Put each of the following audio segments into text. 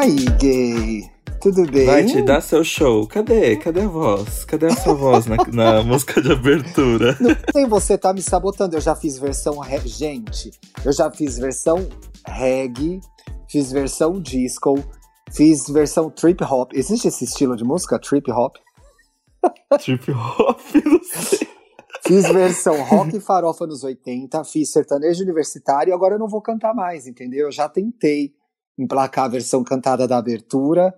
Aí, gay. Tudo bem? Vai te dar seu show. Cadê? Cadê a voz? Cadê a sua voz na, na música de abertura? Não tem, você tá me sabotando. Eu já fiz versão. Re... Gente, eu já fiz versão reggae, fiz versão disco, fiz versão trip hop. Existe esse estilo de música? Trip hop? Trip hop, não sei. Fiz versão rock e farofa nos 80, fiz sertanejo universitário e agora eu não vou cantar mais, entendeu? Eu já tentei emplacar a versão cantada da abertura,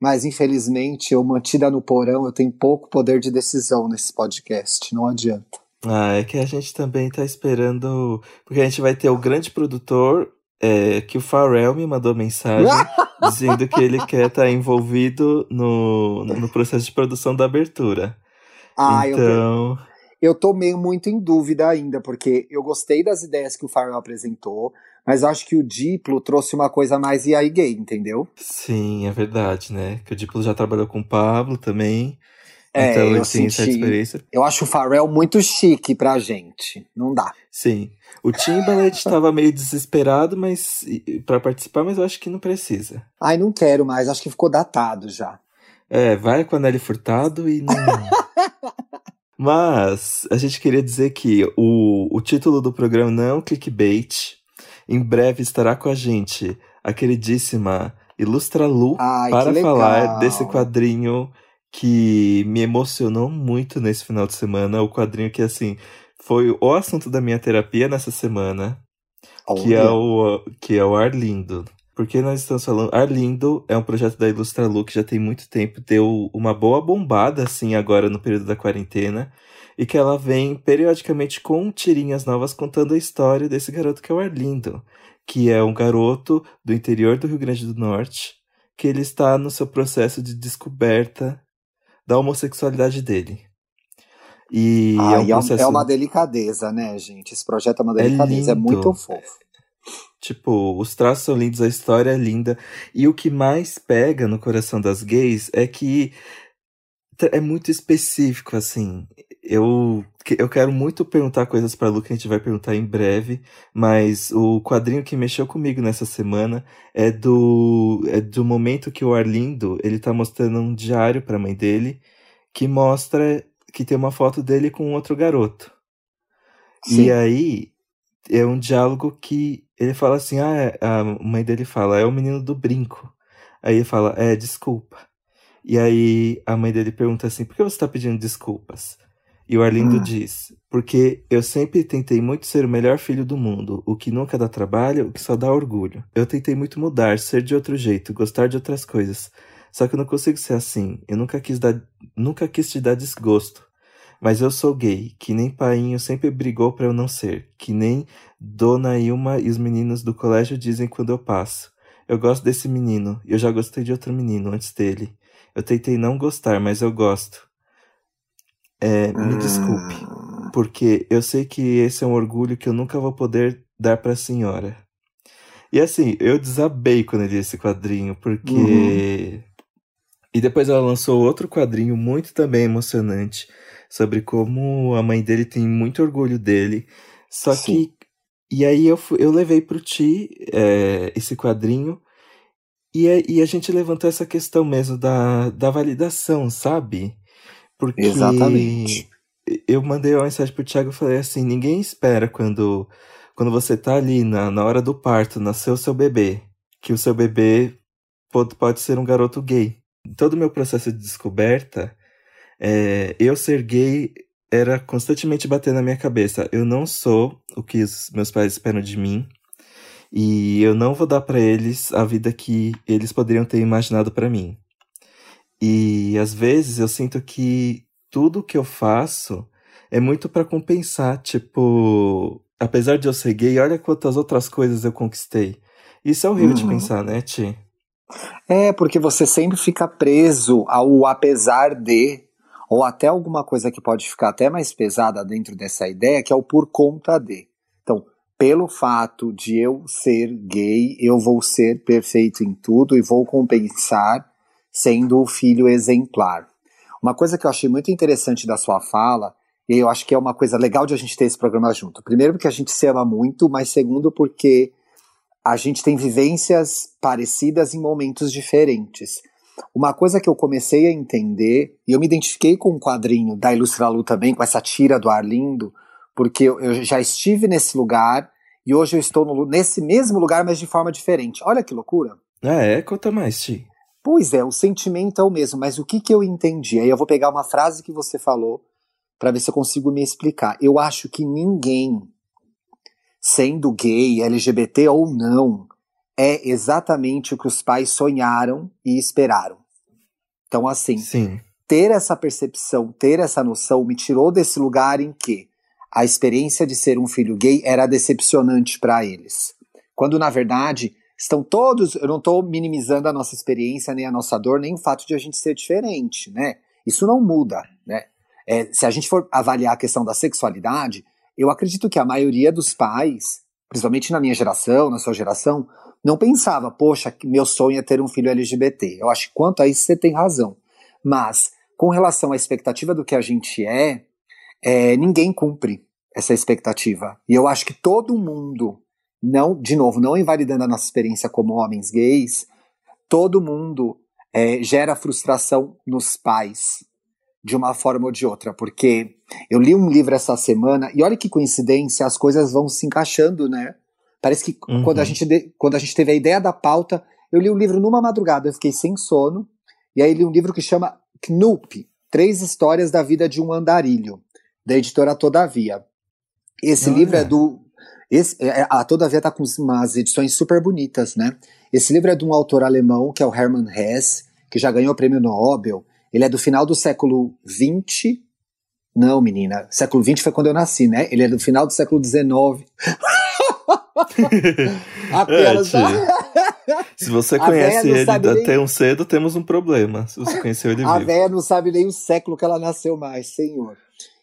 mas infelizmente eu mantida no porão, eu tenho pouco poder de decisão nesse podcast, não adianta. Ah, é que a gente também tá esperando. Porque a gente vai ter o grande produtor, é, que o Pharrell me mandou mensagem dizendo que ele quer estar tá envolvido no, no processo de produção da abertura. Ah, então. eu, eu tô meio muito em dúvida ainda, porque eu gostei das ideias que o Pharrell apresentou, mas acho que o Diplo trouxe uma coisa mais e aí gay, entendeu? Sim, é verdade, né? Que o Diplo já trabalhou com o Pablo também. É, então eu tem essa senti- experiência. Eu acho o Pharrell muito chique pra gente. Não dá. Sim. O Timbaland estava meio desesperado, mas para participar, mas eu acho que não precisa. Ai, não quero mais, acho que ficou datado já. É, vai com a Nelly Furtado e não. Mas a gente queria dizer que o, o título do programa não é um clickbait. Em breve estará com a gente a queridíssima Ilustra Lu Ai, para falar desse quadrinho que me emocionou muito nesse final de semana. O quadrinho que, assim, foi o assunto da minha terapia nessa semana. que é o que é o Arlindo. Porque nós estamos falando, Arlindo é um projeto da Ilustra Lu que já tem muito tempo, deu uma boa bombada assim agora no período da quarentena, e que ela vem periodicamente com tirinhas novas contando a história desse garoto que é o Arlindo, que é um garoto do interior do Rio Grande do Norte, que ele está no seu processo de descoberta da homossexualidade dele. E é um é, um- processo é uma delicadeza, né, gente? Esse projeto é uma delicadeza, é, lindo. muito fofo. Tipo, os traços são lindos, a história é linda. E o que mais pega no coração das gays é que é muito específico, assim. Eu, eu quero muito perguntar coisas pra Lu que a gente vai perguntar em breve, mas o quadrinho que mexeu comigo nessa semana é do, é do momento que o Arlindo, ele tá mostrando um diário pra mãe dele, que mostra que tem uma foto dele com outro garoto. Sim. E aí é um diálogo que ele fala assim: ah, é- a mãe dele fala, é o menino do brinco. Aí ele fala, é, desculpa. E aí a mãe dele pergunta assim: por que você tá pedindo desculpas? E o Arlindo Hum. diz: porque eu sempre tentei muito ser o melhor filho do mundo, o que nunca dá trabalho, o que só dá orgulho. Eu tentei muito mudar, ser de outro jeito, gostar de outras coisas. Só que eu não consigo ser assim. Eu nunca quis dar, nunca quis te dar desgosto. Mas eu sou gay, que nem painho sempre brigou pra eu não ser, que nem Dona Ilma e os meninos do colégio dizem quando eu passo. Eu gosto desse menino, eu já gostei de outro menino antes dele. Eu tentei não gostar, mas eu gosto. É, me desculpe, Hum, porque eu sei que esse é um orgulho que eu nunca vou poder dar pra senhora. E assim, eu desabei quando li esse quadrinho, porque. Uhum. E depois ela lançou outro quadrinho muito também emocionante sobre como a mãe dele tem muito orgulho dele. Só Sim. que. E aí eu, fui- eu levei pro Ti é, esse quadrinho e, a- e a gente levantou essa questão mesmo da, da validação, sabe? Porque Exatamente. eu mandei uma mensagem pro Thiago e falei assim: ninguém espera quando, quando você tá ali na, na hora do parto, nasceu seu bebê, que o seu bebê pode, pode ser um garoto gay. Todo o meu processo de descoberta, é, eu ser gay era constantemente bater na minha cabeça. Eu não sou o que os meus pais esperam de mim. E eu não vou dar pra eles a vida que eles poderiam ter imaginado pra mim. E às vezes eu sinto que tudo que eu faço é muito pra compensar, tipo, apesar de eu ser gay, olha quantas outras coisas eu conquistei. Isso é horrível de Uhum. pensar, né, Ti? É, porque você sempre fica preso ao apesar de, ou até alguma coisa que pode ficar até mais pesada dentro dessa ideia, que é o por conta de. Então, pelo fato de eu ser gay, eu vou ser perfeito em tudo e vou compensar sendo o filho exemplar. Uma coisa que eu achei muito interessante da sua fala, e eu acho que é uma coisa legal de a gente ter esse programa junto. Primeiro, porque a gente se ama muito, mas segundo, porque a gente tem vivências parecidas em momentos diferentes. Uma coisa que eu comecei a entender, e eu me identifiquei com o um quadrinho da Ilustralu também, com essa tira do Arlindo, porque eu, eu já estive nesse lugar e hoje eu estou no, nesse mesmo lugar, mas de forma diferente. Olha que loucura. Ah, é? Conta mais, Ti. Pois é, o sentimento é o mesmo, mas o que, que eu entendi? Aí eu vou pegar uma frase que você falou para ver se eu consigo me explicar. Eu acho que ninguém, sendo gay, LGBT ou não, é exatamente o que os pais sonharam e esperaram. Então, assim, Sim. ter essa percepção, ter essa noção, me tirou desse lugar em que a experiência de ser um filho gay era decepcionante para eles. Quando, na verdade, estão todos. Eu não estou minimizando a nossa experiência, nem a nossa dor, nem o fato de a gente ser diferente, né? Isso não muda, né? É, se a gente for avaliar a questão da sexualidade, eu acredito que a maioria dos pais, principalmente na minha geração, na sua geração, não pensava, poxa, meu sonho é ter um filho LGBT. Eu acho que quanto a isso você tem razão. Mas, com relação à expectativa do que a gente é, é ninguém cumpre essa expectativa. E eu acho que todo mundo não, de novo, não invalidando a nossa experiência como homens gays, todo mundo é, gera frustração nos pais, de uma forma ou de outra, porque eu li um livro essa semana e olha que coincidência, as coisas vão se encaixando, né? Parece que uhum. quando, a gente de, quando a gente teve a ideia da pauta, eu li um livro numa madrugada, eu fiquei sem sono, e aí li um livro que chama Knup, Três Histórias da Vida de um Andarilho, da editora Todavia. Esse livro é do esse, é, é, a Todavia está com umas edições super bonitas, né? Esse livro é de um autor alemão, que é o Hermann Hesse, que já ganhou o prêmio Nobel. Ele é do final do século XX. Não, menina, século XX foi quando eu nasci, né? Ele é do final do século XIX. Apenas. É, Se você conhece ele até um cedo, temos um problema. Se você conheceu ele A vivo. véia não sabe nem o século que ela nasceu mais, senhor.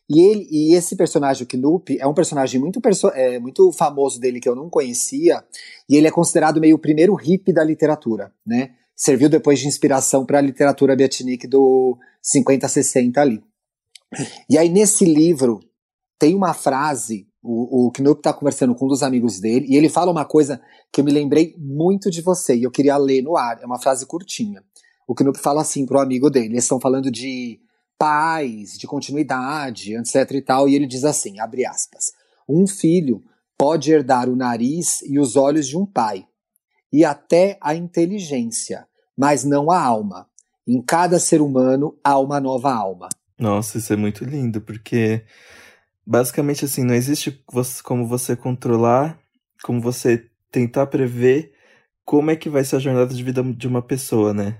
E, ele, e esse personagem, o Knup, é um personagem muito, perso é, muito famoso dele que eu não conhecia, e ele é considerado meio o primeiro hippie da literatura, né? Serviu depois de inspiração para a literatura beatnik do 50, 60 ali. E aí, nesse livro, tem uma frase, o, o está conversando com um dos amigos dele, e ele fala uma coisa que eu me lembrei muito de você, e eu queria ler no ar, é uma frase curtinha. O Knup fala assim pro amigo dele, eles estão falando de paz, de continuidade, etc e tal, e ele diz assim, abre aspas, um filho pode herdar o nariz e os olhos de um pai, e até a inteligência, mas não a alma. Em cada ser humano há uma nova alma. Nossa, isso é muito lindo, porque basicamente assim, não existe como você controlar, como você tentar prever como é que vai ser a jornada de vida de uma pessoa, né?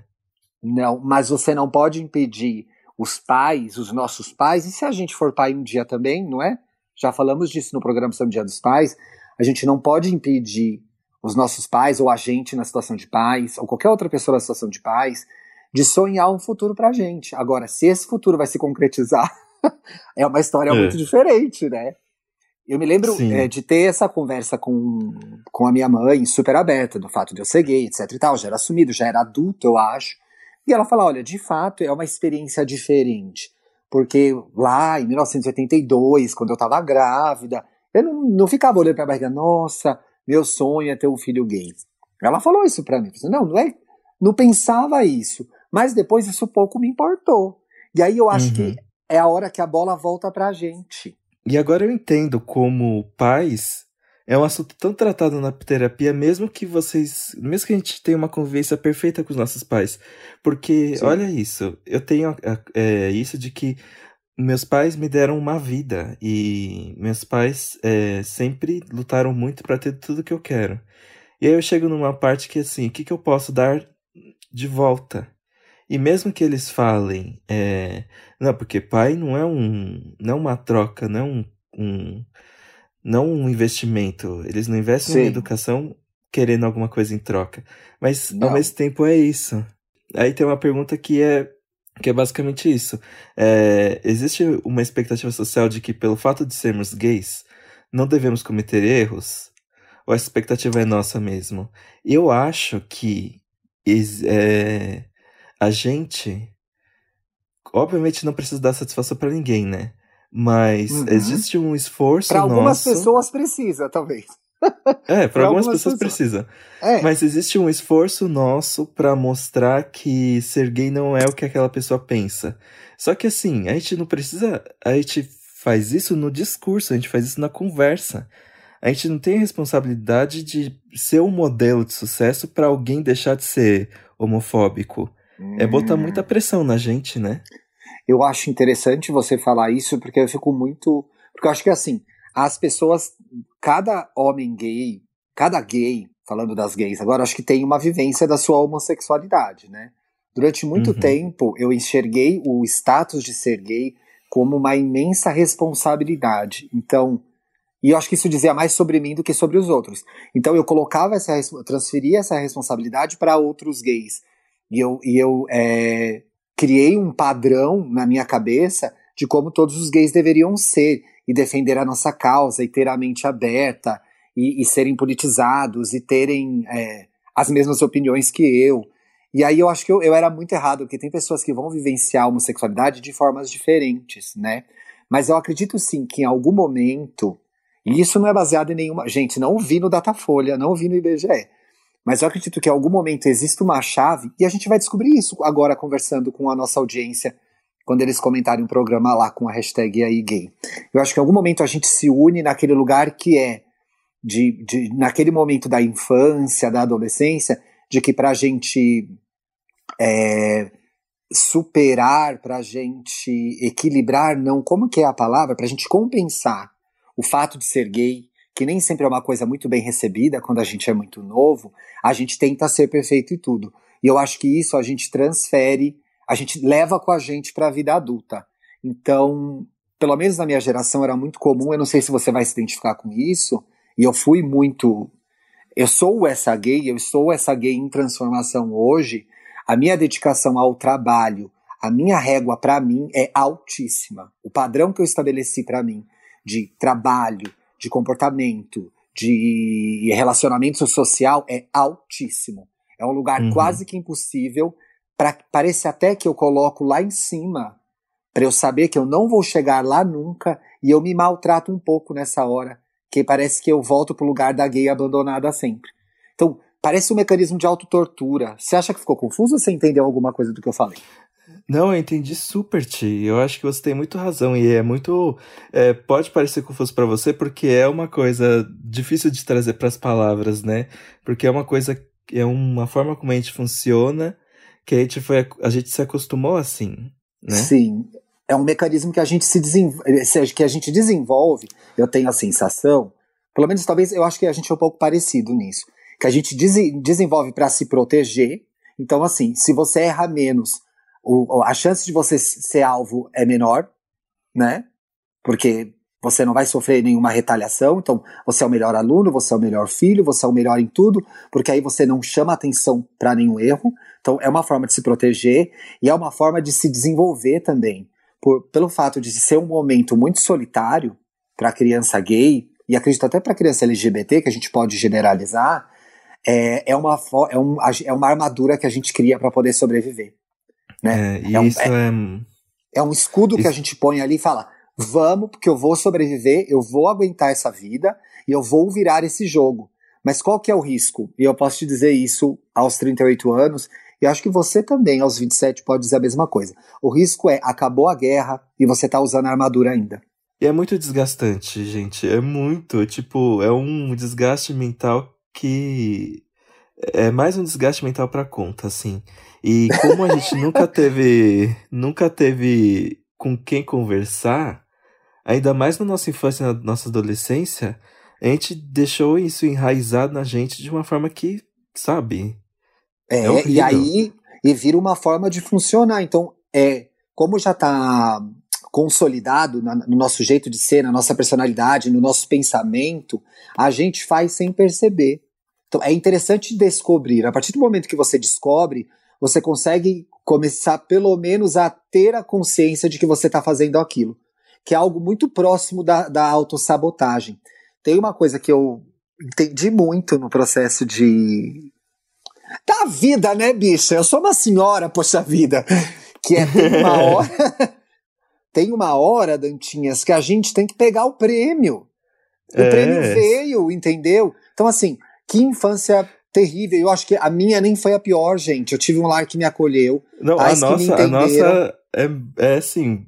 Não, mas você não pode impedir os pais, os nossos pais, e se a gente for pai um dia também, não é? Já falamos disso no programa sobre o Dia dos Pais, a gente não pode impedir os nossos pais, ou a gente na situação de pais, ou qualquer outra pessoa na situação de pais, de sonhar um futuro pra gente. Agora, se esse futuro vai se concretizar, é uma história é. muito diferente, né? Eu me lembro é, de ter essa conversa com, com a minha mãe, super aberta, do fato de eu ser gay, etc e tal. Já era assumido, já era adulto, eu acho. E ela fala: olha, de fato é uma experiência diferente. Porque lá em 1982, quando eu estava grávida, eu não, não ficava olhando para a barriga, nossa, meu sonho é ter um filho gay. Ela falou isso para mim. Não, não é. Não pensava isso. Mas depois isso pouco me importou. E aí eu acho uhum. que é a hora que a bola volta pra gente. E agora eu entendo como pais é um assunto tão tratado na terapia, mesmo que vocês. Mesmo que a gente tenha uma convivência perfeita com os nossos pais. Porque, Sim. olha isso, eu tenho é, isso de que meus pais me deram uma vida. E meus pais é, sempre lutaram muito para ter tudo que eu quero. E aí eu chego numa parte que, assim, o que, que eu posso dar de volta? E mesmo que eles falem, é, não, porque pai não é um, não é uma troca, não é um, um não um investimento. Eles não investem Sim. em educação querendo alguma coisa em troca. Mas não. ao mesmo tempo é isso. Aí tem uma pergunta que é que é basicamente isso. É, existe uma expectativa social de que pelo fato de sermos gays não devemos cometer erros? Ou a expectativa é nossa mesmo? Eu acho que é, a gente obviamente não precisa dar satisfação para ninguém, né? Mas uhum. existe um esforço Para algumas pessoas precisa, talvez. É, para algumas, algumas, pessoas, pessoas. precisa. É. Mas existe um esforço nosso para mostrar que ser gay não é o que aquela pessoa pensa. Só que assim, a gente não precisa. A gente faz isso no discurso, a gente faz isso na conversa. A gente não tem a responsabilidade de ser um modelo de sucesso para alguém deixar de ser homofóbico. Hum. É botar hum. muita pressão na gente, né? Eu acho interessante você falar isso, porque eu fico muito. Porque eu acho que assim, as pessoas, cada homem gay, cada gay, falando das gays agora, acho que tem uma vivência da sua homossexualidade, né? Durante muito uhum. tempo, eu enxerguei o status de ser gay como uma imensa responsabilidade. Então, e eu acho que isso dizia mais sobre mim do que sobre os outros. Então eu colocava essa, transferia essa responsabilidade para outros gays. E eu, e eu é, criei um padrão na minha cabeça de como todos os gays deveriam ser e defender a nossa causa e ter a mente aberta e, e serem politizados e terem é, as mesmas opiniões que eu. E aí eu acho que eu, eu era muito errado, porque tem pessoas que vão vivenciar a homossexualidade de formas diferentes, né? Mas eu acredito sim que em algum momento e isso não é baseado em nenhuma. Gente, não vi no Datafolha, não vi no IBGE. Mas eu acredito que em algum momento existe uma chave, e a gente vai descobrir isso agora conversando com a nossa audiência, quando eles comentarem um programa lá com a hashtag aí gay. Eu acho que em algum momento a gente se une naquele lugar que é, de, de naquele momento da infância, da adolescência, de que pra gente é, superar, pra gente equilibrar, não, como que é a palavra? Pra gente compensar o fato de ser gay, que nem sempre é uma coisa muito bem recebida quando a gente é muito novo, a gente tenta ser perfeito e tudo. E eu acho que isso a gente transfere, a gente leva com a gente para a vida adulta. Então, pelo menos na minha geração era muito comum, eu não sei se você vai se identificar com isso, e eu fui muito. Eu sou essa gay, eu sou essa gay em transformação hoje. A minha dedicação ao trabalho, a minha régua para mim é altíssima. O padrão que eu estabeleci para mim de trabalho, de comportamento, de relacionamento social é altíssimo. É um lugar uhum. quase que impossível. Pra, parece até que eu coloco lá em cima para eu saber que eu não vou chegar lá nunca e eu me maltrato um pouco nessa hora, que parece que eu volto pro lugar da gay abandonada sempre. Então, parece um mecanismo de autotortura. Você acha que ficou confuso ou você entendeu alguma coisa do que eu falei? Não, eu entendi super, Ti. Eu acho que você tem muito razão e é muito. É, pode parecer confuso para você porque é uma coisa difícil de trazer para as palavras, né? Porque é uma coisa, é uma forma como a gente funciona que a gente, foi, a gente se acostumou assim, né? Sim. É um mecanismo que a gente se desenvolve, que a gente desenvolve. Eu tenho a sensação, pelo menos talvez eu acho que a gente é um pouco parecido nisso, que a gente desenvolve para se proteger. Então, assim, se você erra menos o, a chance de você ser alvo é menor, né? Porque você não vai sofrer nenhuma retaliação, então você é o melhor aluno, você é o melhor filho, você é o melhor em tudo, porque aí você não chama atenção para nenhum erro. Então é uma forma de se proteger e é uma forma de se desenvolver também. Por, pelo fato de ser um momento muito solitário para criança gay, e acredito até para criança LGBT, que a gente pode generalizar, é, é, uma, é, um, é uma armadura que a gente cria para poder sobreviver. Né? É, é, um, isso é, é, um escudo isso... que a gente põe ali e fala: vamos, porque eu vou sobreviver, eu vou aguentar essa vida e eu vou virar esse jogo. Mas qual que é o risco? E eu posso te dizer isso aos 38 anos, e acho que você também, aos 27, pode dizer a mesma coisa. O risco é, acabou a guerra e você está usando a armadura ainda. E é muito desgastante, gente. É muito. Tipo, é um desgaste mental que. É mais um desgaste mental pra conta, assim. E como a gente nunca teve, nunca teve com quem conversar, ainda mais na nossa infância na nossa adolescência, a gente deixou isso enraizado na gente de uma forma que, sabe? É, é e aí e vira uma forma de funcionar. Então, é como já está consolidado na, no nosso jeito de ser, na nossa personalidade, no nosso pensamento, a gente faz sem perceber. Então, é interessante descobrir. A partir do momento que você descobre, você consegue começar pelo menos a ter a consciência de que você está fazendo aquilo, que é algo muito próximo da, da autossabotagem. Tem uma coisa que eu entendi muito no processo de. Da vida, né, bicha? Eu sou uma senhora, poxa vida. Que é tem uma hora. tem uma hora, Dantinhas, que a gente tem que pegar o prêmio. O é. prêmio veio, entendeu? Então, assim, que infância terrível. Eu acho que a minha nem foi a pior, gente. Eu tive um lar que me acolheu. Não, a nossa, a nossa é, é assim.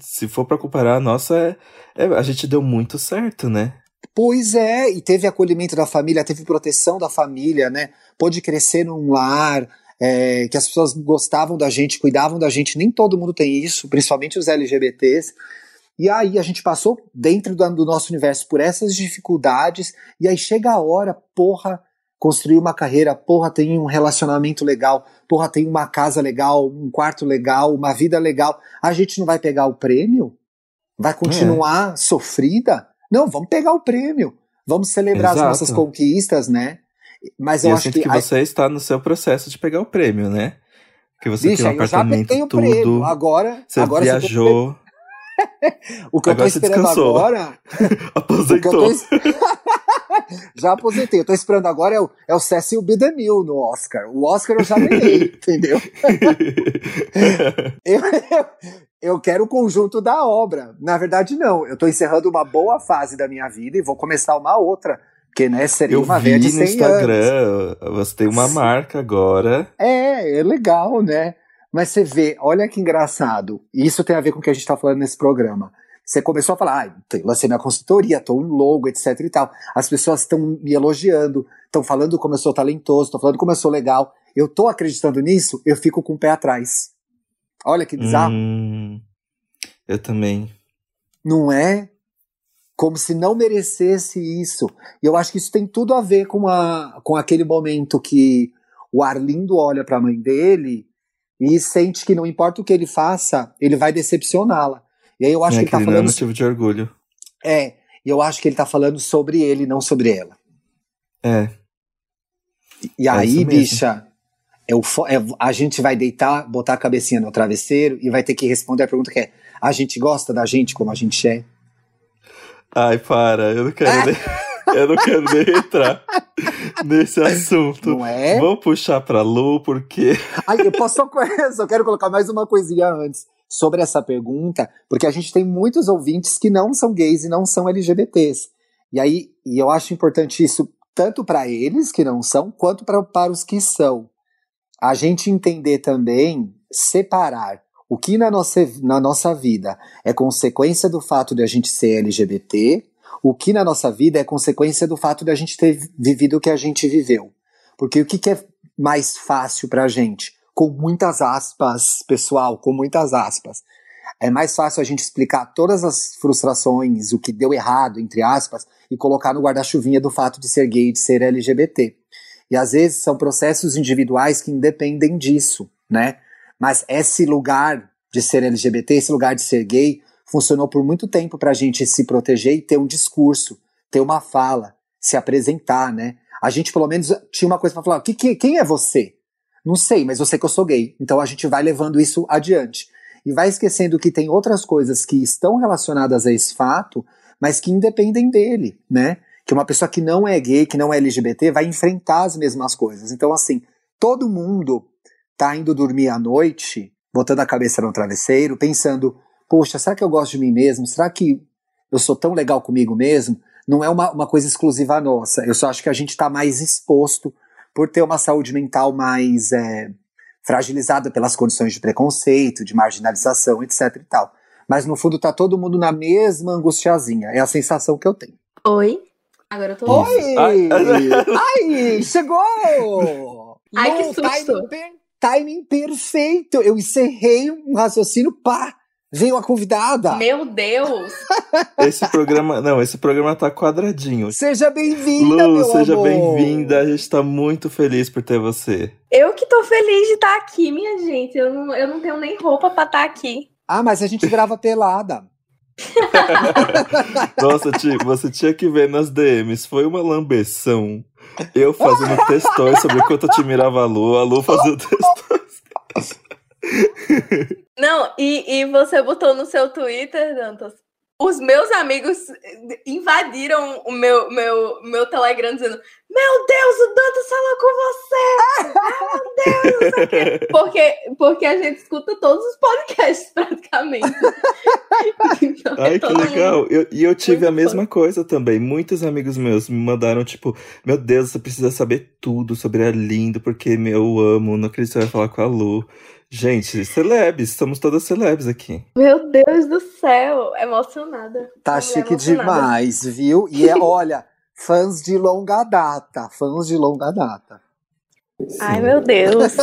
Se for para comparar, a nossa é, é, a gente deu muito certo, né? Pois é, e teve acolhimento da família, teve proteção da família, né? Pôde crescer num lar, é, que as pessoas gostavam da gente, cuidavam da gente. Nem todo mundo tem isso, principalmente os LGBTs. E aí a gente passou dentro do, do nosso universo por essas dificuldades, e aí chega a hora, porra, construir uma carreira, porra, tem um relacionamento legal, porra, tem uma casa legal, um quarto legal, uma vida legal. A gente não vai pegar o prêmio? Vai continuar é. sofrida? Não, vamos pegar o prêmio. Vamos celebrar Exato. as nossas conquistas, né? Mas eu, eu acho que, que você está no seu processo de pegar o prêmio, né? Que você Bicha, tem um apartamento, tudo. Prêmio. Agora, você agora viajou. o que agora eu tô esperando agora. Aposentou. já aposentei. Eu tô esperando agora é o, é o Cecil B. DeMille no Oscar. O Oscar eu já ganhei, entendeu? eu, eu, eu quero o conjunto da obra. Na verdade, não. Eu tô encerrando uma boa fase da minha vida e vou começar uma outra. Porque, né, seria eu uma velha de 100 no Instagram, anos. você tem uma marca agora. É, é legal, né? Mas você vê, olha que engraçado. Isso tem a ver com o que a gente tá falando nesse programa. Você começou a falar, ah, lancei minha consultoria, tô um logo, etc e tal. As pessoas estão me elogiando, estão falando como eu sou talentoso, estão falando como eu sou legal. Eu tô acreditando nisso, eu fico com o pé atrás. Olha que bizarro. Hum, eu também. Não é? Como se não merecesse isso. E eu acho que isso tem tudo a ver com, a, com aquele momento que o Arlindo olha para a mãe dele e sente que não importa o que ele faça, ele vai decepcioná-la. E aí eu acho é, que ele tá falando. Não é motivo de orgulho. É, e eu acho que ele tá falando sobre ele, não sobre ela. É. E, é aí, bicha, é o, é, a gente vai deitar, botar a cabecinha no travesseiro e vai ter que responder a pergunta que é: a gente gosta da gente como a gente é? Ai, para, eu não quero nem, eu não quero nem entrar nesse assunto. Não é? Vamos puxar pra Lu, porque. Ai, eu posso só, só quero colocar mais uma coisinha antes sobre essa pergunta, porque a gente tem muitos ouvintes que não são gays e não são LGBTs. E aí, e eu acho importante isso tanto para eles que não são, quanto pra, para os que são. A gente entender também, separar o que na nossa, na nossa vida é consequência do fato de a gente ser LGBT, o que na nossa vida é consequência do fato de a gente ter vivido o que a gente viveu. Porque o que, que é mais fácil para a gente? com muitas aspas, pessoal, com muitas aspas. É mais fácil a gente explicar todas as frustrações, o que deu errado, entre aspas, e colocar no guarda-chuvinha do fato de ser gay, de ser LGBT. E às vezes são processos individuais que independem disso, né? Mas esse lugar de ser LGBT, esse lugar de ser gay, funcionou por muito tempo para a gente se proteger e ter um discurso, ter uma fala, se apresentar, né? A gente pelo menos tinha uma coisa para falar: que, que, quem é você? Não sei, mas eu sei que eu sou gay. Então a gente vai levando isso adiante. E vai esquecendo que tem outras coisas que estão relacionadas a esse fato, mas que independem dele, né? Que uma pessoa que não é gay, que não é LGBT, vai enfrentar as mesmas coisas. Então, assim, todo mundo tá indo dormir à noite, botando a cabeça no travesseiro, pensando: poxa, será que eu gosto de mim mesmo? Será que eu sou tão legal comigo mesmo? Não é uma, uma coisa exclusiva nossa. Eu só acho que a gente está mais exposto por ter uma saúde mental mais é, fragilizada pelas condições de preconceito, de marginalização, etc e tal. Mas no fundo tá todo mundo na mesma angustiazinha. É a sensação que eu tenho. Oi. Agora eu tô. Oi! Ai, Ai chegou! Ai, que susto! Timing, timing perfeito! Eu encerrei um raciocínio, pá! Veio a convidada. Meu Deus! Esse programa, não, esse programa tá quadradinho. Seja bem-vinda, Lu, seja bem-vinda. A gente tá muito feliz por ter você. Eu que tô feliz de estar tá aqui, minha gente. Eu não, eu não tenho nem roupa pra estar tá aqui. Ah, mas a gente grava pelada. Nossa, tipo, você tinha que ver nas DMs. Foi uma lambeção. Eu fazendo textões sobre quanto eu te mirava a Lu, a Lu fazendo textões. Não, e, e você botou no seu Twitter, Dantas, os meus amigos invadiram o meu, meu, meu Telegram dizendo: Meu Deus, o Dantas falou com você! Meu Deus, não sei o quê. Porque, porque a gente escuta todos os podcasts, praticamente. Então, é Ai, que todo mundo- legal. Eu- E eu, tive Muito a mesma coisa também. Muitos amigos meus me mandaram, tipo, meu Deus, você precisa saber tudo sobre a Lindo, porque eu amo, não acredito que você vai falar com a Lu. Gente, celebs, somos todas celebs aqui. Meu Deus do céu, emocionada. Tá chique emocionada. demais, viu? E é, olha, fãs de longa data, fãs de longa data. Ai, Sim. meu Deus.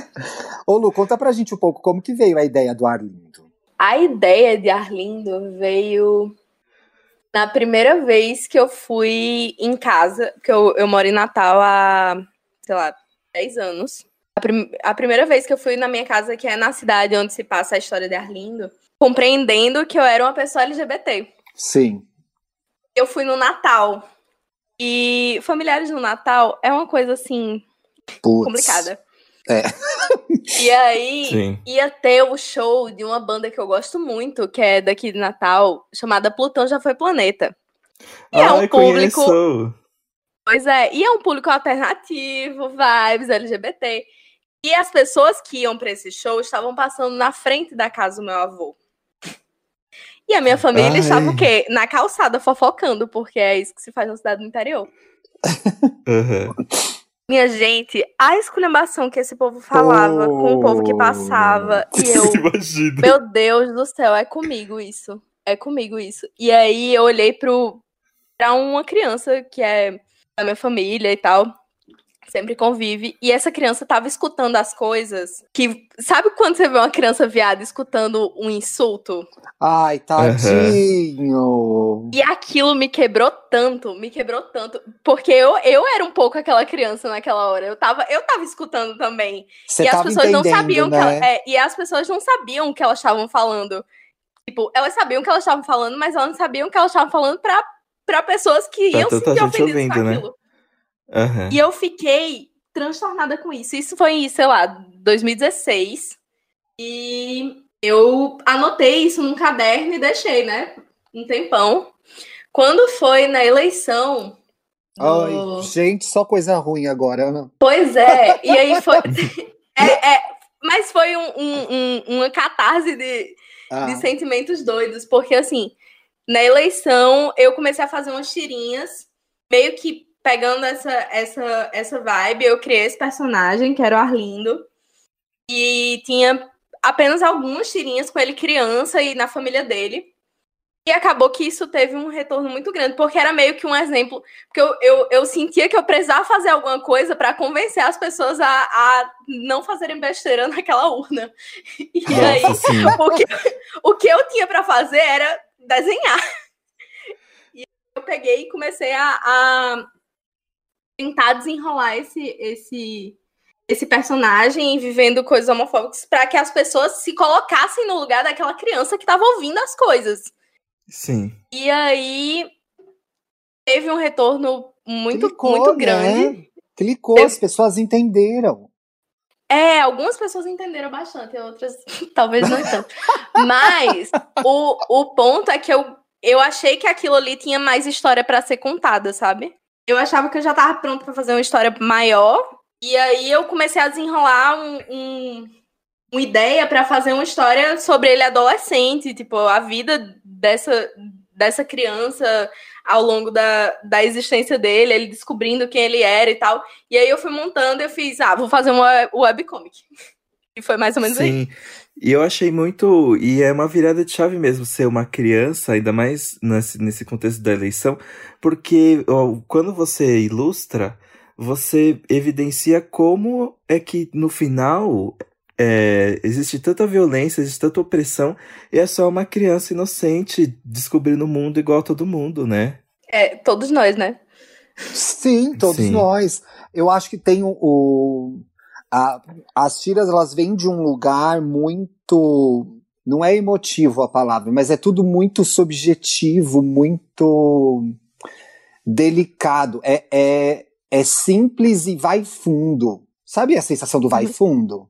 Ô Lu, conta pra gente um pouco como que veio a ideia do Arlindo. A ideia de Arlindo veio na primeira vez que eu fui em casa, que eu, eu moro em Natal há, sei lá, 10 anos. A, prim- a primeira vez que eu fui na minha casa, que é na cidade onde se passa a história de Arlindo, compreendendo que eu era uma pessoa LGBT. Sim. Eu fui no Natal. E familiares no Natal é uma coisa assim Putz. complicada. É. E aí Sim. ia ter o show de uma banda que eu gosto muito, que é daqui de Natal, chamada Plutão Já Foi Planeta. E é um público. conheço. Pois é, e é um público alternativo, vibes, LGBT. E as pessoas que iam pra esse show estavam passando na frente da casa do meu avô. E a minha família Ai. estava o quê? Na calçada fofocando, porque é isso que se faz na cidade do interior. Aham. Minha gente, a esculhambação que esse povo falava com o povo que passava, e eu, Imagina. meu Deus do céu, é comigo isso. É comigo isso. E aí eu olhei pro, pra uma criança que é da minha família e tal, sempre convive, e essa criança tava escutando as coisas que. Sabe quando você vê uma criança viada escutando um insulto? Ai, tadinho. E aquilo me quebrou tanto, me quebrou tanto. Porque eu, eu era um pouco aquela criança naquela hora. Eu tava, eu tava escutando também. Você e as pessoas não sabiam né? que ela, é, E as pessoas não sabiam o que elas estavam falando. Tipo, elas sabiam o que elas estavam falando, mas elas não sabiam o que elas estavam falando pra, pra pessoas que Pra iam se ofendidas com ouvindo, né? Aham. E eu fiquei transtornada com isso. Isso foi, sei lá, 2016. E eu anotei isso num caderno e deixei, né? Um tempão. Quando foi na eleição. Ai, do- gente, só coisa ruim agora. né? Pois é, e aí foi. é, é, mas foi um, um- um- uma catarse de, Ah, de sentimentos doidos, porque assim, na eleição eu comecei a fazer umas tirinhas, meio que pegando essa, essa, essa vibe, eu criei esse personagem, que era o Arlindo, e tinha apenas algumas tirinhas com ele criança e na família dele. E acabou que isso teve um retorno muito grande, porque era meio que um exemplo. Porque eu, eu, eu sentia que eu precisava fazer alguma coisa para convencer as pessoas a, a não fazerem besteira naquela urna. E aí, Nossa, sim. o que, o que eu tinha para fazer era desenhar. E eu peguei e comecei a, a tentar desenrolar esse, esse, esse personagem vivendo coisas homofóbicas para que as pessoas se colocassem no lugar daquela criança que estava ouvindo as coisas. Sim. E aí teve um retorno muito, Clicou, muito né? grande. Clicou, Eu- as pessoas entenderam. É, algumas pessoas entenderam bastante, outras talvez não tanto. Mas o, o ponto é que eu, eu achei que aquilo ali tinha mais história pra ser contada, sabe? Eu achava que eu já tava pronta pra fazer uma história maior. E aí eu comecei a desenrolar um, um- uma ideia pra fazer uma história sobre ele adolescente, tipo, a vida dessa, dessa criança ao longo da, da existência dele, ele descobrindo quem ele era e tal. E aí eu fui montando e eu fiz, ah, vou fazer uma webcomic. E foi mais ou menos aí. Sim. E eu achei muito. E é uma virada de chave mesmo ser uma criança, ainda mais nesse, nesse contexto da eleição, porque ó, quando você ilustra, você evidencia como é que no final é, existe tanta violência, existe tanta opressão, e é só uma criança inocente descobrindo o mundo igual a todo mundo, né? É, todos nós, né? Sim, todos Sim. nós. Eu acho que tem o. o- a- as tiras, elas vêm de um lugar muito. Não é emotivo a palavra, mas é tudo muito subjetivo, muito delicado. É, é, é simples e vai fundo. Sabe a sensação do vai Uhum. fundo?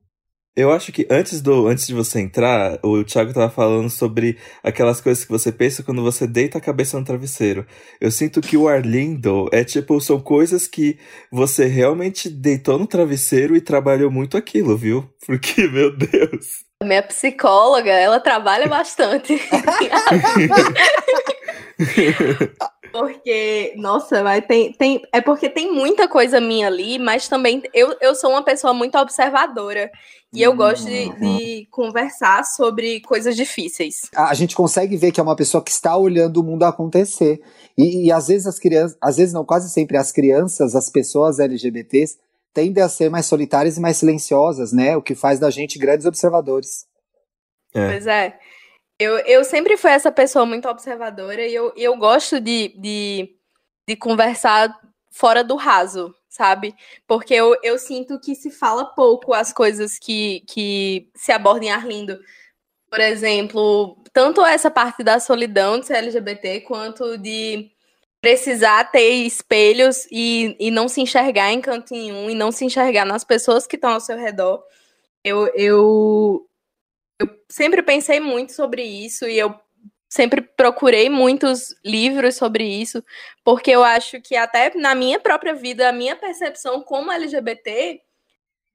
Eu acho que antes do antes de você entrar, o Thiago tava falando sobre aquelas coisas que você pensa quando você deita a cabeça no travesseiro. Eu sinto que o Arlindo é tipo, são coisas que você realmente deitou no travesseiro e trabalhou muito aquilo, viu? Porque, meu Deus. A minha psicóloga, ela trabalha bastante. Porque, nossa, vai, tem, tem, é porque tem muita coisa minha ali, mas também eu, eu sou uma pessoa muito observadora. E eu gosto de, uhum. de, conversar sobre coisas difíceis. A gente consegue ver que é uma pessoa que está olhando o mundo acontecer. E, e às vezes as crianças, às vezes não, quase sempre as crianças, as pessoas LGBTs, tendem a ser mais solitárias e mais silenciosas, né? O que faz da gente grandes observadores. É. Pois é. Eu, eu sempre fui essa pessoa muito observadora e eu, eu gosto de, de, de conversar fora do raso, sabe? Porque eu, eu sinto que se fala pouco as coisas que, que se abordam em Arlindo. Por exemplo, tanto essa parte da solidão de ser LGBT, quanto de precisar ter espelhos e, e não se enxergar em canto nenhum, e não se enxergar nas pessoas que estão ao seu redor. Eu, eu, eu sempre pensei muito sobre isso e eu sempre procurei muitos livros sobre isso, porque eu acho que até na minha própria vida, a minha percepção como LGBT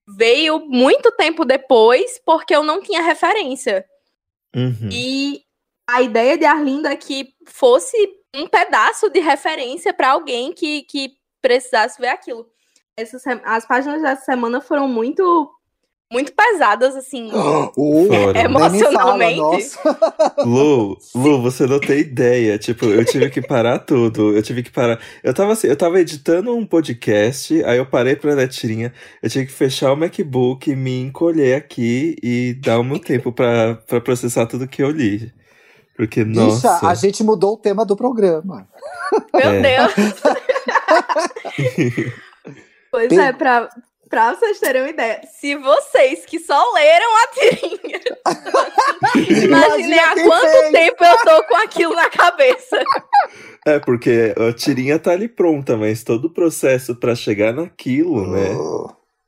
veio muito tempo depois, porque eu não tinha referência. Uhum. E a ideia de Arlinda é que fosse um pedaço de referência para alguém que, que precisasse ver aquilo. Essas, as páginas dessa semana foram muito muito pesadas, assim, uh, emocionalmente. Fala, Lu, Lu, você não tem ideia. Tipo, eu tive que parar tudo. Eu tive que parar. Eu tava assim, eu tava editando um podcast, aí eu parei pra dar tirinha. Eu tive que fechar o MacBook, me encolher aqui e dar o meu tempo pra, pra processar tudo que eu li. Porque, nossa. Bicha, a gente mudou o tema do programa. Meu é. Deus! pois Tem... é, pra, Pra vocês terem uma ideia, se vocês que só leram a tirinha, imaginem há quanto fez. tempo eu tô com aquilo na cabeça. É, porque a tirinha tá ali pronta, mas todo o processo para chegar naquilo, né?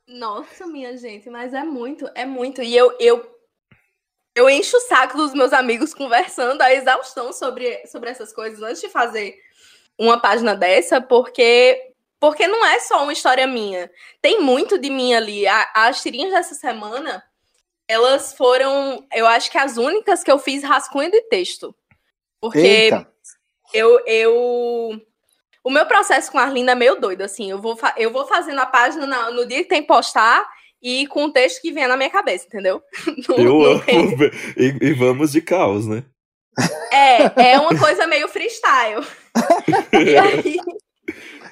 Nossa, minha gente, mas é muito, é muito. E eu, eu, eu encho o saco dos meus amigos conversando a exaustão sobre, sobre essas coisas antes de fazer uma página dessa, porque porque não é só uma história minha. Tem muito de mim ali. A, as tirinhas dessa semana, elas foram, eu acho que as únicas que eu fiz rascunho de texto. Porque Eita. eu, eu. O meu processo com a Arlinda é meio doido, assim. Eu vou, eu vou fazendo a página na, no dia que tem postar e com o texto que vem na minha cabeça, entendeu? Não, eu não amo. E, e, vamos de caos, né? É, é uma coisa meio freestyle. e aí,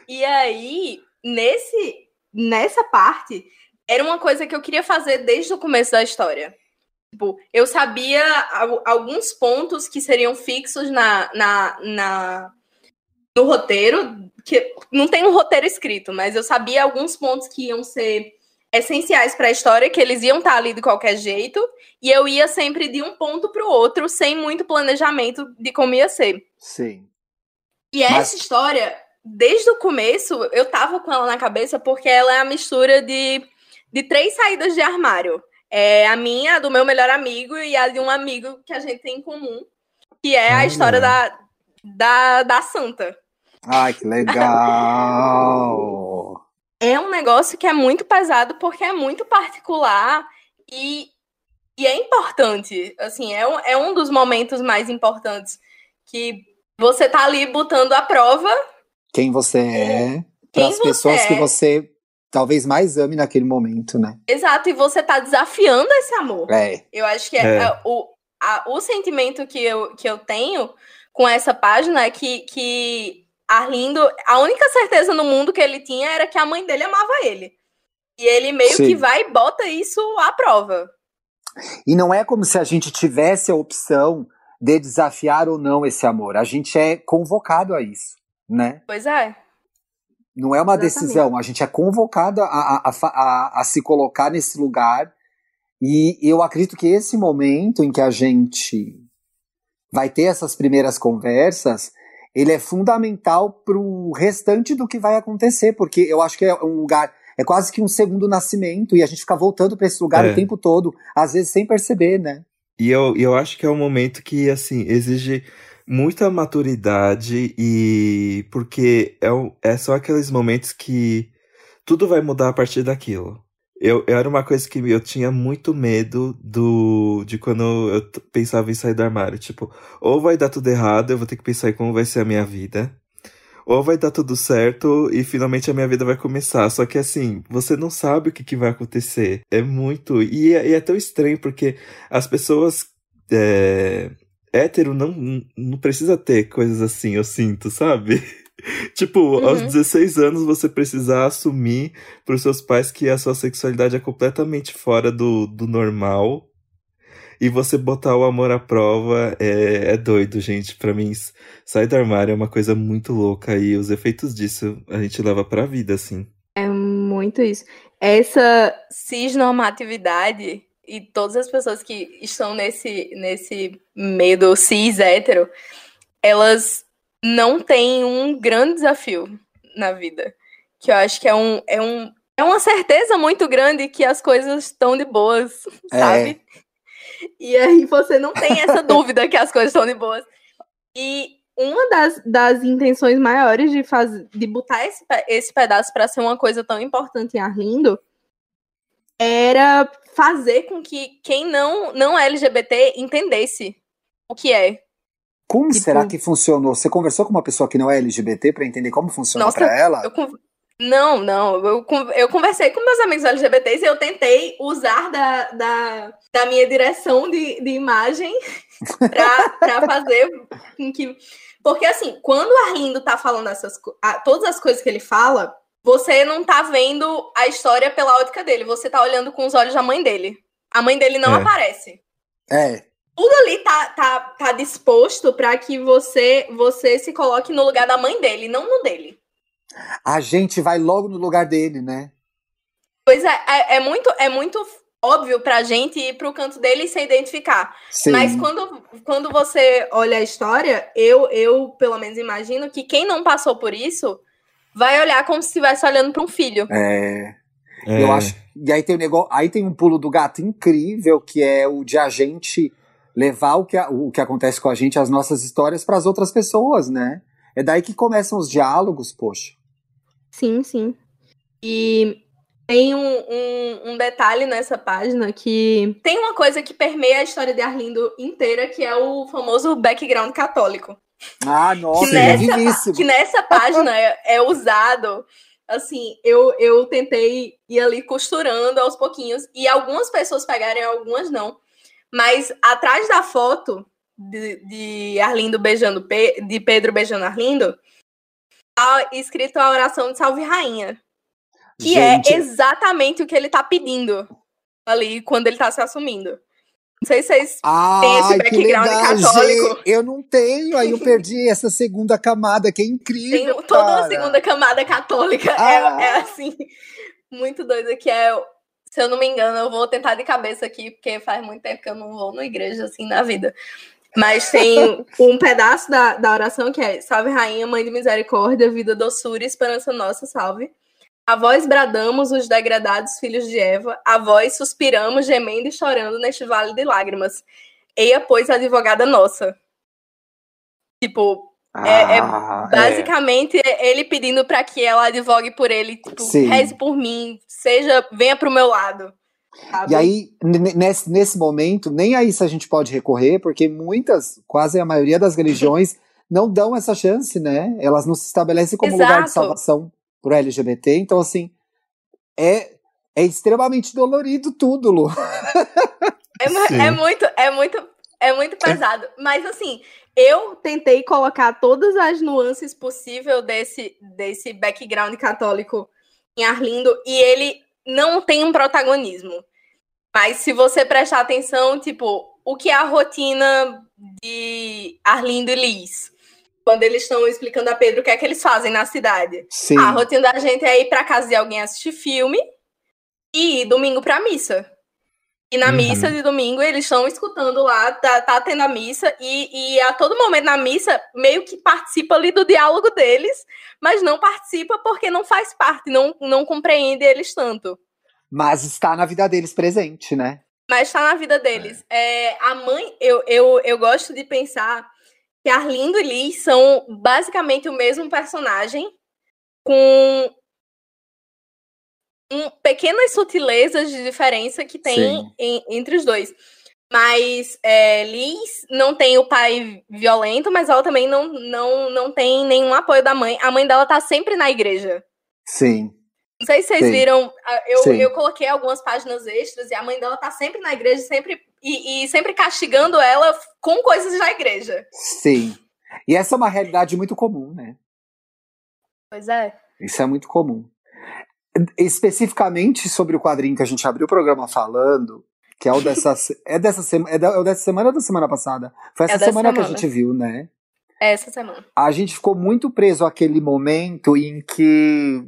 e aí, nesse, nessa parte, era uma coisa que eu queria fazer desde o começo da história. Tipo, eu sabia alguns pontos que seriam fixos na, na, na, no roteiro, que não tem um roteiro escrito, mas eu sabia alguns pontos que iam ser essenciais para a história, que eles iam estar tá ali de qualquer jeito, e eu ia sempre de um ponto para o outro, sem muito planejamento de como ia ser. Sim. E mas... essa história, desde o começo, eu tava com ela na cabeça porque ela é a mistura de, de três saídas de armário. É a minha, a do meu melhor amigo e a de um amigo que a gente tem em comum, que é a história da, da, da Santa. Ai, que legal! é um negócio que é muito pesado porque é muito particular e, e é importante. Assim, é um, é um dos momentos mais importantes que você tá ali botando à prova quem você é, para as pessoas é. que você talvez mais ame naquele momento, né? Exato, e você tá desafiando esse amor. É. Eu acho que é. É, o, a, o sentimento que eu, que eu tenho com essa página é que, que Arlindo, a única certeza no mundo que ele tinha era que a mãe dele amava ele. E ele meio Sim. que vai e bota isso à prova. E não é como se a gente tivesse a opção de desafiar ou não esse amor. A gente é convocado a isso né? Pois é. Não é uma Exatamente. decisão, a gente é convocado a, a, a, a, se colocar nesse lugar. E eu acredito que esse momento em que a gente vai ter essas primeiras conversas, ele é fundamental para o restante do que vai acontecer, porque eu acho que é um lugar é quase que um segundo nascimento, e a gente fica voltando para esse lugar É. o tempo todo, às vezes sem perceber, né? E eu, e eu acho que é um momento que, assim, exige muita maturidade e porque é, é só aqueles momentos que tudo vai mudar a partir daquilo. Eu, eu era uma coisa que eu tinha muito medo do de quando eu pensava em sair do armário. Tipo, ou vai dar tudo errado, eu vou ter que pensar em como vai ser a minha vida. Ou vai dar tudo certo e finalmente a minha vida vai começar. Só que assim, você não sabe o que, que vai acontecer. É muito. E é, e é tão estranho porque as pessoas é, hétero não, não precisa ter coisas assim, eu sinto, sabe? tipo, aos Uhum. 16 anos você precisar assumir pros seus pais que a sua sexualidade é completamente fora do, do normal. E você botar o amor à prova é, é doido, gente. Pra mim, sair do armário é uma coisa muito louca e os efeitos disso a gente leva pra vida, assim. Muito isso. Essa cisnormatividade e todas as pessoas que estão nesse, nesse medo cis hétero, elas não têm um grande desafio na vida. Que eu acho que é um. É, um, é uma certeza muito grande que as coisas estão de boas, É. sabe? E aí você não tem essa dúvida que as coisas estão de boas. E uma das, das intenções maiores de fazer de botar esse, esse pedaço para ser uma coisa tão importante em Arlindo era fazer com que quem não não é LGBT entendesse o que é. Como Tipo- será que funcionou? Você conversou com uma pessoa que não é LGBT pra entender como funciona pra ela? Eu não, não. Eu, eu conversei com meus amigos LGBTs e eu tentei usar da, da, da minha direção de, de imagem pra, pra fazer com que. Porque, assim, quando o Arlindo tá falando essas todas as coisas que ele fala, você não tá vendo a história pela ótica dele, você tá olhando com os olhos da mãe dele. A mãe dele não É. aparece É, tudo ali tá, tá, tá disposto pra que você você se coloque no lugar da mãe dele, não no dele. a gente vai logo no lugar dele, né? Pois é, é, é muito, é muito óbvio pra gente ir pro canto dele e se identificar. Sim. Mas quando, quando você olha a história, eu, eu, pelo menos, imagino que quem não passou por isso vai olhar como se estivesse olhando pra um filho. É, É, eu acho. E aí tem um negócio, aí tem um pulo do gato incrível que é o de a gente levar o que, a- o que acontece com a gente, as nossas histórias para as outras pessoas, né? É daí que começam os diálogos, poxa. Sim, sim. E tem um, um, um detalhe nessa página que tem uma coisa que permeia a história de Arlindo inteira, que é o famoso background católico. Ah, nossa, Que é nessa- que nessa página é, é usado. Assim, eu, eu tentei ir ali costurando aos pouquinhos, e algumas pessoas pegaram, algumas não. Mas atrás da foto de, de Arlindo beijando Pe- de Pedro beijando Arlindo, tá escrito a oração de Salve Rainha. Que Gente, é exatamente o que ele tá pedindo ali quando ele tá se assumindo. Não sei se vocês. tem esse Ai, que background legal, católico. gente. Eu não tenho, aí eu perdi essa segunda camada que é incrível. Tem toda uma cara. segunda camada católica. É- Ah. É, assim, muito doida, que é. Se eu não me engano, eu vou tentar de cabeça aqui, porque faz muito tempo que eu não vou na igreja assim na vida. Mas tem um pedaço da, da oração que é Salve Rainha, Mãe de Misericórdia, vida, doçura e esperança nossa, salve. A vós bradamos os degradados filhos de Eva, a vós suspiramos, gemendo e chorando neste vale de lágrimas. Eia, pois, advogada nossa. Tipo, é- é Ah, Basicamente, é ele pedindo pra que ela advogue por ele, tipo, Sim. reze por mim, seja, venha pro meu lado. sabe? E aí, nesse, nesse momento, nem a isso a gente pode recorrer, porque muitas, quase a maioria das religiões, não dão essa chance, né? Elas não se estabelecem como lugar de Exato. salvação pro LGBT. Então, assim, é, é extremamente dolorido tudo, Lu. É, é muito, é muito, é muito pesado. Mas assim, eu tentei colocar todas as nuances possíveis desse, desse background católico em Arlindo e ele não tem um protagonismo. Mas se você prestar atenção, tipo, o que é a rotina de Arlindo e Liz? Quando eles estão explicando a Pedro o que é que eles fazem na cidade. Sim. A rotina da gente é ir pra casa de alguém assistir filme e ir domingo pra missa. E na uhum. missa de domingo eles estão escutando lá, tá, tá tendo a missa, e, e a todo momento na missa meio que participa ali do diálogo deles, mas não participa porque não faz parte, não, não compreende eles tanto. Mas está na vida deles presente, né? Mas está na vida deles. É. é. a mãe, eu, eu, eu gosto de pensar que Arlindo e Liz são basicamente o mesmo personagem, com um, pequenas sutilezas de diferença que tem em, entre os dois. Mas é, Liz não tem o pai violento, mas ela também não, não, não tem nenhum apoio da mãe. A mãe dela tá sempre na igreja. Sim. Não sei se vocês Sim. viram, eu, eu coloquei algumas páginas extras e a mãe dela tá sempre na igreja, sempre e, e sempre castigando ela com coisas da igreja. Sim. E essa é uma realidade muito comum, né? Pois é. Isso é muito comum. Especificamente sobre o quadrinho que a gente abriu o programa falando, que é o dessa, é dessa, sema, é, da, é dessa semana ou da semana passada? Foi essa é semana, semana que a gente viu, né? É essa semana. A gente ficou muito preso àquele momento em que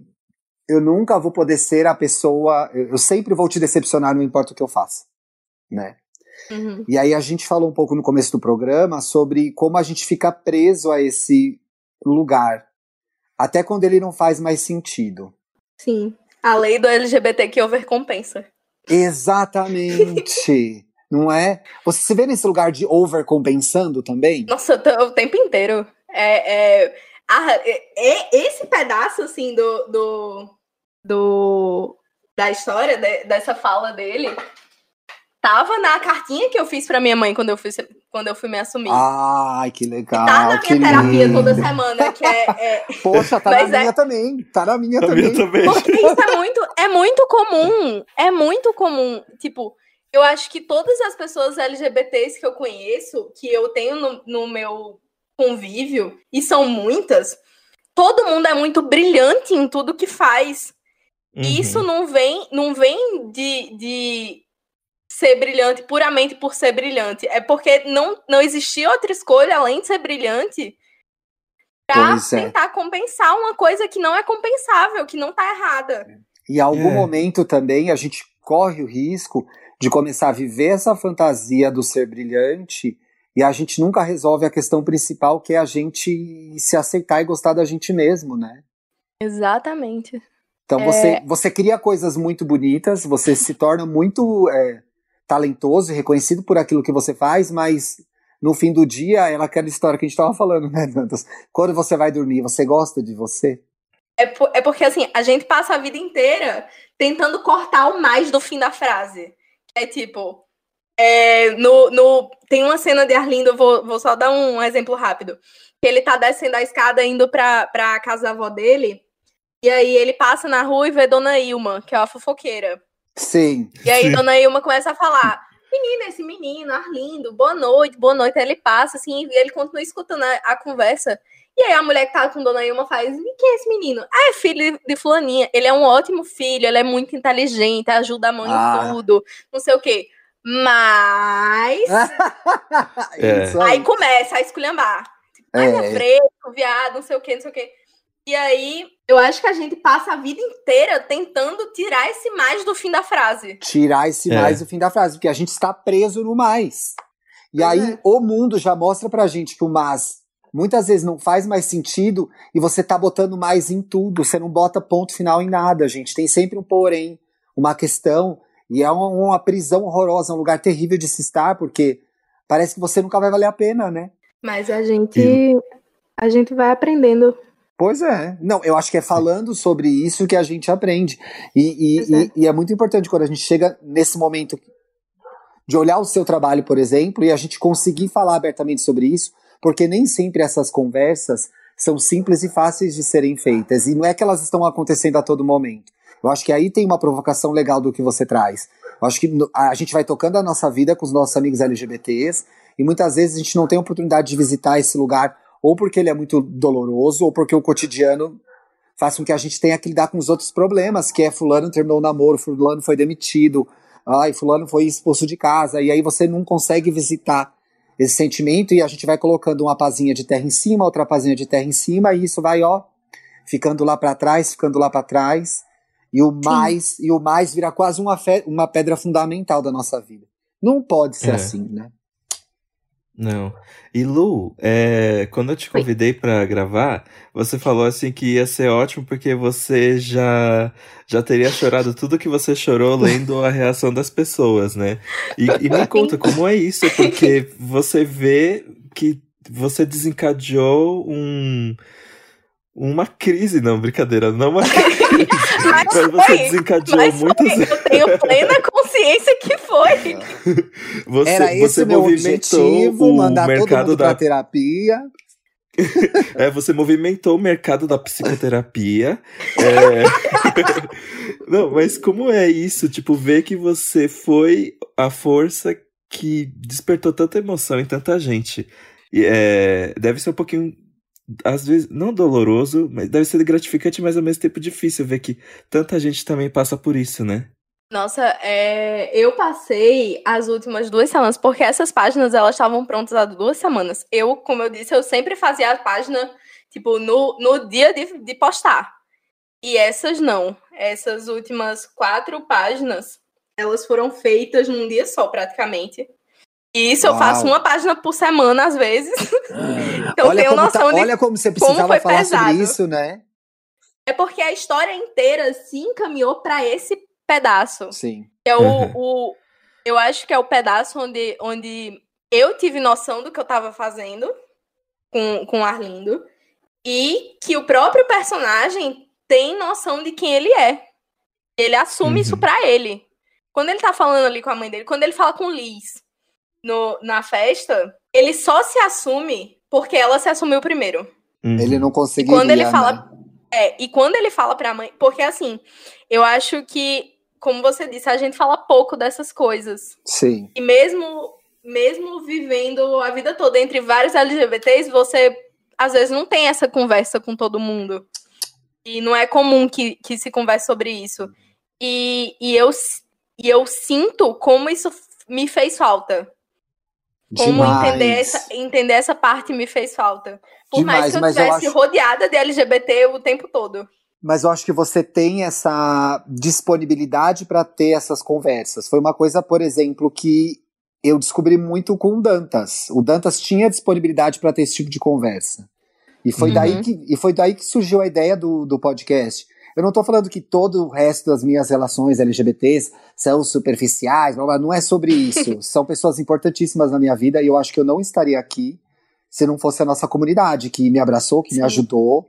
eu nunca vou poder ser a pessoa, eu sempre vou te decepcionar, não importa o que eu faça, né? Uhum. E aí a gente falou um pouco no começo do programa sobre como a gente fica preso a esse lugar, até quando ele não faz mais sentido. Sim. A lei do LGBT que overcompensa. Exatamente. não é? Você se vê nesse lugar de overcompensando também? Nossa, o tempo inteiro. É, é, a, é, esse pedaço, assim, do, do, do da história, de, dessa fala dele, tava na cartinha que eu fiz pra minha mãe quando eu fui, quando eu fui me assumir. Ai, que legal. Tá na minha terapia lindo. toda semana, que é. é... Poxa, tá Mas na é... minha também. Tá na minha, também. minha também. Porque isso é muito, é muito comum. É muito comum. Tipo, eu acho que todas as pessoas LGBTs que eu conheço, que eu tenho no, no meu convívio, e são muitas, todo mundo é muito brilhante em tudo que faz. Uhum. E isso não vem, não vem de, de ser brilhante puramente por ser brilhante. É porque não, não existia outra escolha além de ser brilhante para é. tentar compensar uma coisa que não é compensável, que não tá errada. E em algum é. momento também a gente corre o risco de começar a viver essa fantasia do ser brilhante e a gente nunca resolve a questão principal, que é a gente se aceitar e gostar da gente mesmo, né? Exatamente. Então você, é... você cria coisas muito bonitas, você se torna muito é, talentoso e reconhecido por aquilo que você faz, mas no fim do dia é aquela história que a gente estava falando, né, Dantas? Quando você vai dormir, você gosta de você? É, por, é porque, assim, a gente passa a vida inteira tentando cortar o mais do fim da frase. É tipo, é, no, no, tem uma cena de Arlindo, vou, vou só dar um exemplo rápido. Que ele tá descendo a escada indo pra, pra casa da avó dele, e aí ele passa na rua e vê Dona Ilma, que é uma fofoqueira. Sim. E aí sim. Dona Ilma começa a falar: Menina, esse menino, Arlindo, boa noite, boa noite. Aí ele passa, assim, e ele continua escutando a, a, conversa. E aí a mulher que tá com Dona Ilma faz: E quem é esse menino? Ah, é filho de Fulaninha. Ele é um ótimo filho, ele é muito inteligente, ajuda a mãe ah. em tudo, não sei o quê. Mas. é. Aí começa a esculhambar. Ai, é. é fresco, viado, não sei o quê, não sei o quê. E aí, eu acho que a gente passa a vida inteira tentando tirar esse mais do fim da frase. Tirar esse é. mais do fim da frase, porque a gente está preso no mais. E aí, é. o mundo já mostra pra gente que o mas muitas vezes não faz mais sentido e você tá botando mais em tudo. Você não bota ponto final em nada, gente. Tem sempre um porém, uma questão. E é uma, uma prisão horrorosa, um lugar terrível de se estar, porque parece que você nunca vai valer a pena, né? Mas a gente. A gente vai aprendendo Pois é. Não, eu acho que é falando sobre isso que a gente aprende. E, e, é. E, e, é muito importante quando a gente chega nesse momento de olhar o seu trabalho, por exemplo, e a gente conseguir falar abertamente sobre isso, porque nem sempre essas conversas são simples e fáceis de serem feitas. E não é que elas estão acontecendo a todo momento. Eu acho que aí tem uma provocação legal do que você traz. Eu acho que a gente vai tocando a nossa vida com os nossos amigos LGBTs, e muitas vezes a gente não tem a oportunidade de visitar esse lugar ou porque ele é muito doloroso, ou porque o cotidiano faz com que a gente tenha que lidar com os outros problemas, que é fulano terminou o namoro, fulano foi demitido, ai, fulano foi expulso de casa, e aí você não consegue visitar esse sentimento e a gente vai colocando uma pazinha de terra em cima, outra pazinha de terra em cima, e isso vai, ó, ficando lá para trás, ficando lá para trás. E o mais, e o mais vira quase uma, fe, uma pedra fundamental da nossa vida. Não pode ser É. assim, né? Não. E Lu, é, quando eu te convidei pra gravar, você falou assim que ia ser ótimo porque você já já teria chorado tudo que você chorou lendo a reação das pessoas, né? E, e me conta como é isso, porque você vê que você desencadeou um uma crise, não, brincadeira, não uma crise, Mas mas você desencadeou Mas muitas foi, eu tenho plena consciência que foi. você, Era esse você meu movimentou objetivo, o mandar todo mercado mundo da pra terapia. É, você movimentou o mercado da psicoterapia. É... Não, mas como é isso? Tipo, ver que você foi a força que despertou tanta emoção em tanta gente. E, é, Deve ser um pouquinho, às vezes, não doloroso, mas deve ser gratificante, mas ao mesmo tempo difícil ver que tanta gente também passa por isso, né? Nossa, é, eu passei as últimas duas semanas, porque essas páginas elas estavam prontas há duas semanas. Eu, como eu disse, eu sempre fazia a página, tipo, no, no dia de, de postar. E essas não. Essas últimas quatro páginas, elas foram feitas num dia só, praticamente. E isso eu Uau. faço uma página por semana, às vezes. Então olha, tenho como noção de olha como você como precisava foi falar sobre pesado. isso, né? É porque a história inteira se encaminhou para esse pedaço. Sim. Que é o, o. Eu acho que é o pedaço onde, onde eu tive noção do que eu tava fazendo com, com o Arlindo. E que o próprio personagem tem noção de quem ele é. Ele assume Uhum. isso pra ele. Quando ele tá falando ali com a mãe dele, quando ele fala com Liz no, na festa, ele só se assume porque ela se assumiu primeiro. Uhum. Ele não conseguiria, quando ele né? fala- É, e quando ele fala pra mãe. Porque assim, eu acho que, como você disse, a gente fala pouco dessas coisas. Sim. E mesmo, mesmo vivendo a vida toda entre vários LGBTs, você às vezes não tem essa conversa com todo mundo. E não é comum que, que se converse sobre isso. E, e, eu, e eu sinto como isso me fez falta. Como Demais. entender essa, entender essa parte me fez falta. Por Demais, mais que eu estivesse acho- rodeada de LGBT o tempo todo. Mas eu acho que você tem essa disponibilidade para ter essas conversas. Foi uma coisa, por exemplo, que eu descobri muito com o Dantas. O Dantas tinha disponibilidade para ter esse tipo de conversa. E foi, Uhum. daí, que, e foi daí que surgiu a ideia do, do podcast. Eu não tô falando que todo o resto das minhas relações LGBTs são superficiais, blá, blá, não é sobre isso. são pessoas importantíssimas na minha vida e eu acho que eu não estaria aqui se não fosse a nossa comunidade que me abraçou, que Sim. me ajudou,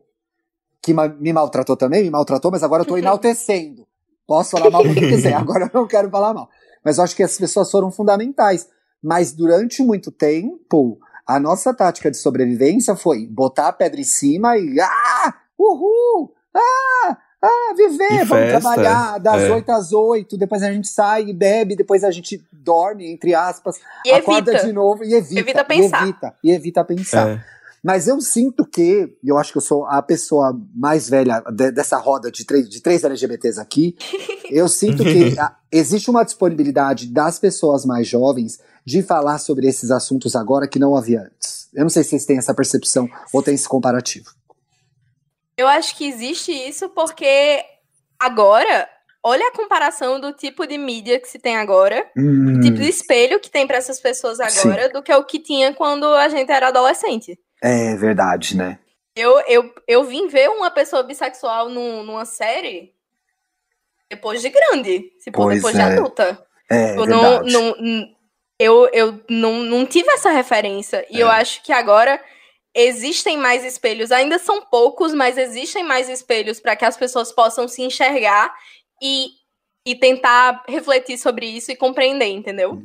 que me maltratou também, me maltratou, mas agora eu tô enaltecendo. Posso falar mal quando quiser, agora eu não quero falar mal. Mas eu acho que as pessoas foram fundamentais. Mas durante muito tempo, a nossa tática de sobrevivência foi botar a pedra em cima e ah, uhul, ah, ah, viver, E vamos trabalhar das é. 8 às 8, depois a gente sai e bebe, depois a gente dorme, entre aspas, E acorda evita. de novo e evita, Evita e pensar. evita, e evita pensar. É. Mas eu sinto que, e eu acho que eu sou a pessoa mais velha de- dessa roda de três, de três LGBTs aqui, eu sinto que a- existe uma disponibilidade das pessoas mais jovens de falar sobre esses assuntos agora que não havia antes. Eu não sei se vocês têm essa percepção ou têm esse comparativo. Eu acho que existe isso porque agora, olha a comparação do tipo de mídia que se tem agora, Hum, o tipo de espelho que tem para essas pessoas agora, do que o que tinha quando a gente era adolescente. É verdade, né? Eu, eu, eu vim ver uma pessoa bissexual num- numa série depois de grande, tipo, Pois depois é. de adulta. É Eu não, verdade. não, n- eu, eu não, não tive essa referência. E É. eu acho que agora existem mais espelhos. Ainda são poucos, mas existem mais espelhos para que as pessoas possam se enxergar e, e tentar refletir sobre isso e compreender, entendeu?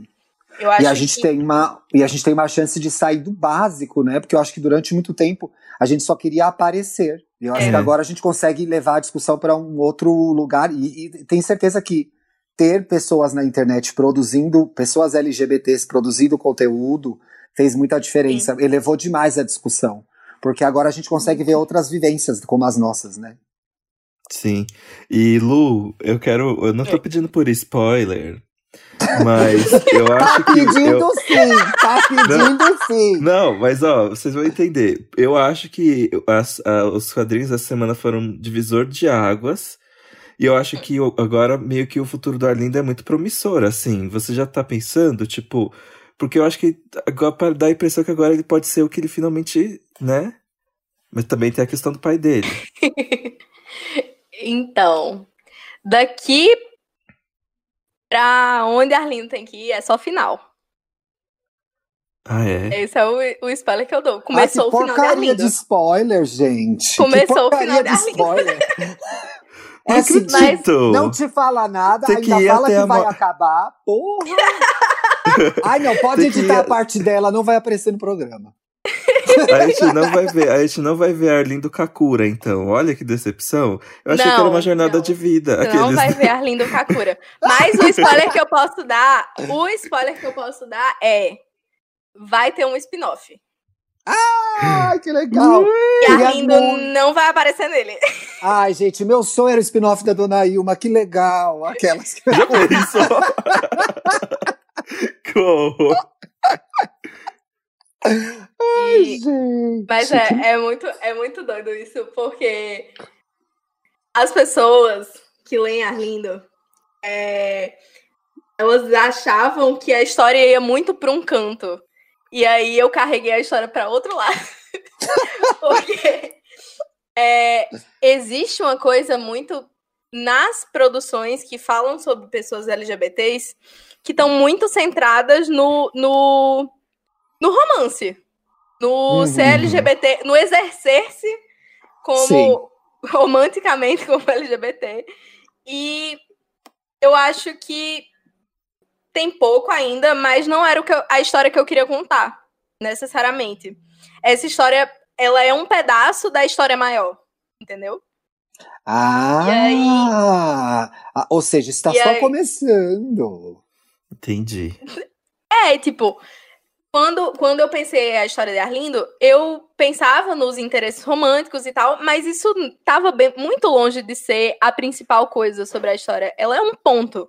Eu acho E a gente que tem uma e a gente tem uma chance de sair do básico, né? Porque eu acho que durante muito tempo a gente só queria aparecer. E eu acho É. que agora a gente consegue levar a discussão para um outro lugar e, e tenho certeza que ter pessoas na internet produzindo, pessoas LGBTs produzindo conteúdo fez muita diferença, elevou demais a discussão. Porque agora a gente consegue ver outras vivências como as nossas, né? Sim. E Lu, eu quero. Eu não tô É. pedindo por spoiler, mas eu Tá acho que. pedindo eu- sim, tá pedindo sim. Não, mas ó, vocês vão entender. Eu acho que as- a- os quadrinhos dessa semana foram divisor de águas. E eu acho que agora meio que o futuro do Arlindo é muito promissor, assim. Você já tá pensando, tipo. Porque eu acho que agora dá a impressão que agora ele pode ser o que ele finalmente, né? Mas também tem a questão do pai dele. então, daqui pra onde Arlindo tem que ir é só final. Ah, é? Esse é o, o spoiler que eu dou. Começou ah, o final de Arlindo. de spoiler, gente. Começou o final de Arlindo. É assim, mas não te fala nada, Tem ainda fala que vai acabar. Porra! Ai, não, pode editar a parte dela, não vai aparecer no programa. A gente não vai ver, a gente não vai ver Arlindo Kakura, então. Olha que decepção. Eu achei não, que era uma jornada não. de vida. Aqueles... Não vai ver Arlindo Kakura. Mas o spoiler que eu posso dar, o spoiler que eu posso dar é vai ter um spin-off. Ah, que legal! E Arlindo não vai aparecer nele. Ai, gente, meu sonho era o spin-off da Dona Ilma, que legal! Aquelas que. Já pensou? Como? Ai, gente. Mas é, é, muito, é muito doido isso, porque as pessoas que leem Arlindo, é, elas achavam que a história ia muito para um canto. E aí eu carreguei a história para outro lado. porque é, existe uma coisa muito nas produções que falam sobre pessoas LGBTs que estão muito centradas no, no no romance. No uhum. ser LGBT, no exercer-se como Sim. romanticamente como LGBT. E eu acho que tem pouco ainda, mas não era o que eu, a história que eu queria contar, necessariamente. Essa história, ela é um pedaço da história maior, entendeu? Ah, aí, ou seja, está só aí, começando. Entendi. É, tipo, quando, quando eu pensei a história de Arlindo, eu pensava nos interesses românticos e tal, mas isso estava muito longe de ser a principal coisa sobre a história. Ela é um ponto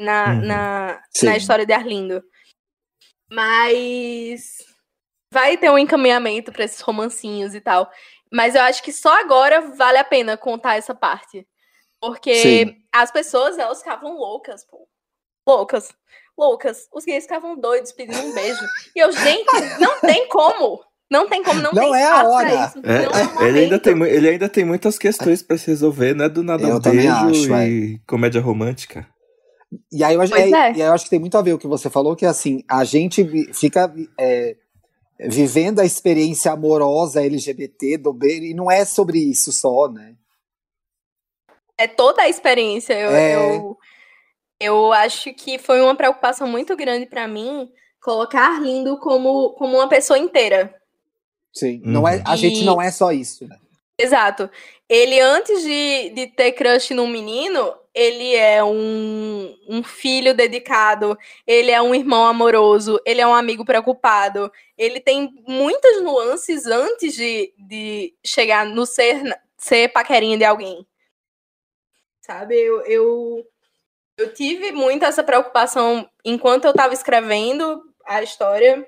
na, uhum. na, na história de Arlindo. Mas vai ter um encaminhamento para esses romancinhos e tal. Mas eu acho que só agora vale a pena contar essa parte. Porque Sim. as pessoas, elas ficavam loucas, pô. Loucas loucas. Os gays ficavam doidos pedindo um beijo. E eu, gente, não tem como. Não tem como, não, não tem é a hora. É, é ele, ainda tem, ele ainda tem muitas questões para se resolver, não é do nada eu um beijo acho, e é. comédia romântica. E aí, eu acho, é, é. e aí eu acho que tem muito a ver o que você falou, que assim, a gente fica é, vivendo a experiência amorosa LGBT do beijo, e não é sobre isso só, né? É toda a experiência. Eu, é. eu, eu acho que foi uma preocupação muito grande para mim colocar Arlindo como, como uma pessoa inteira. Sim, não é, a e... gente não é só isso. Né? Exato. Ele, antes de, de ter crush num menino, ele é um, um filho dedicado, ele é um irmão amoroso, ele é um amigo preocupado. Ele tem muitas nuances antes de, de chegar no ser, ser paquerinha de alguém. Sabe? Eu, eu eu tive muito essa preocupação enquanto eu estava escrevendo a história,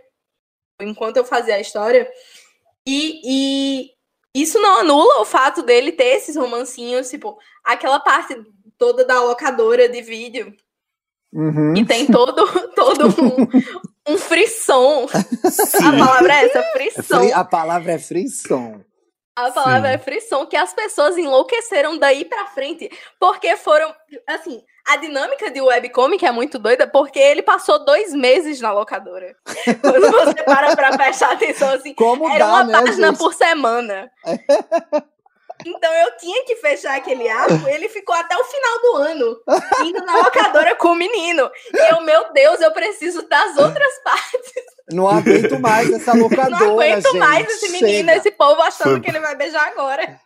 enquanto eu fazia a história, e, e isso não anula o fato dele ter esses romancinhos, tipo, aquela parte toda da locadora de vídeo. Uhum. E tem todo, todo um, um frisson. Sim. A palavra é essa, frisson. A palavra é frisson. A palavra Sim. é frisson, que as pessoas enlouqueceram daí pra frente, porque foram, assim, a dinâmica de webcomic é muito doida, porque ele passou dois meses na locadora. Quando você para pra prestar atenção, assim, Como era dá, uma né, página gente? por semana. Então eu tinha que fechar aquele arco, ele ficou até o final do ano, indo na locadora com o menino. E eu, meu Deus, eu preciso das outras partes. Não aguento mais essa locadora. Não aguento gente. mais esse menino, Chega. esse povo achando Foi... que ele vai beijar agora.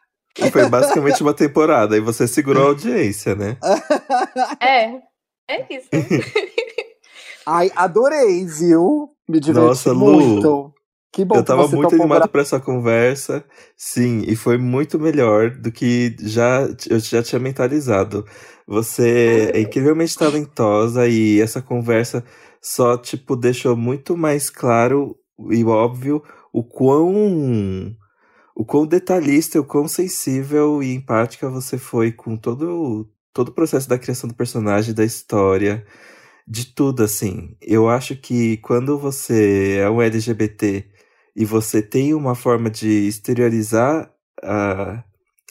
Foi basicamente uma temporada e você segurou a audiência, né? É, é isso. Ai, adorei, viu? Me diverti Nossa, muito. Lu, que bom eu tava muito animado pra... para essa conversa, sim, e foi muito melhor do que já eu já tinha mentalizado. Você é incrivelmente talentosa e essa conversa só tipo deixou muito mais claro e óbvio o quão o quão detalhista, o quão sensível e empática você foi com todo, todo o processo da criação do personagem, da história, de tudo, assim. Eu acho que quando você é um LGBT e você tem uma forma de exteriorizar a,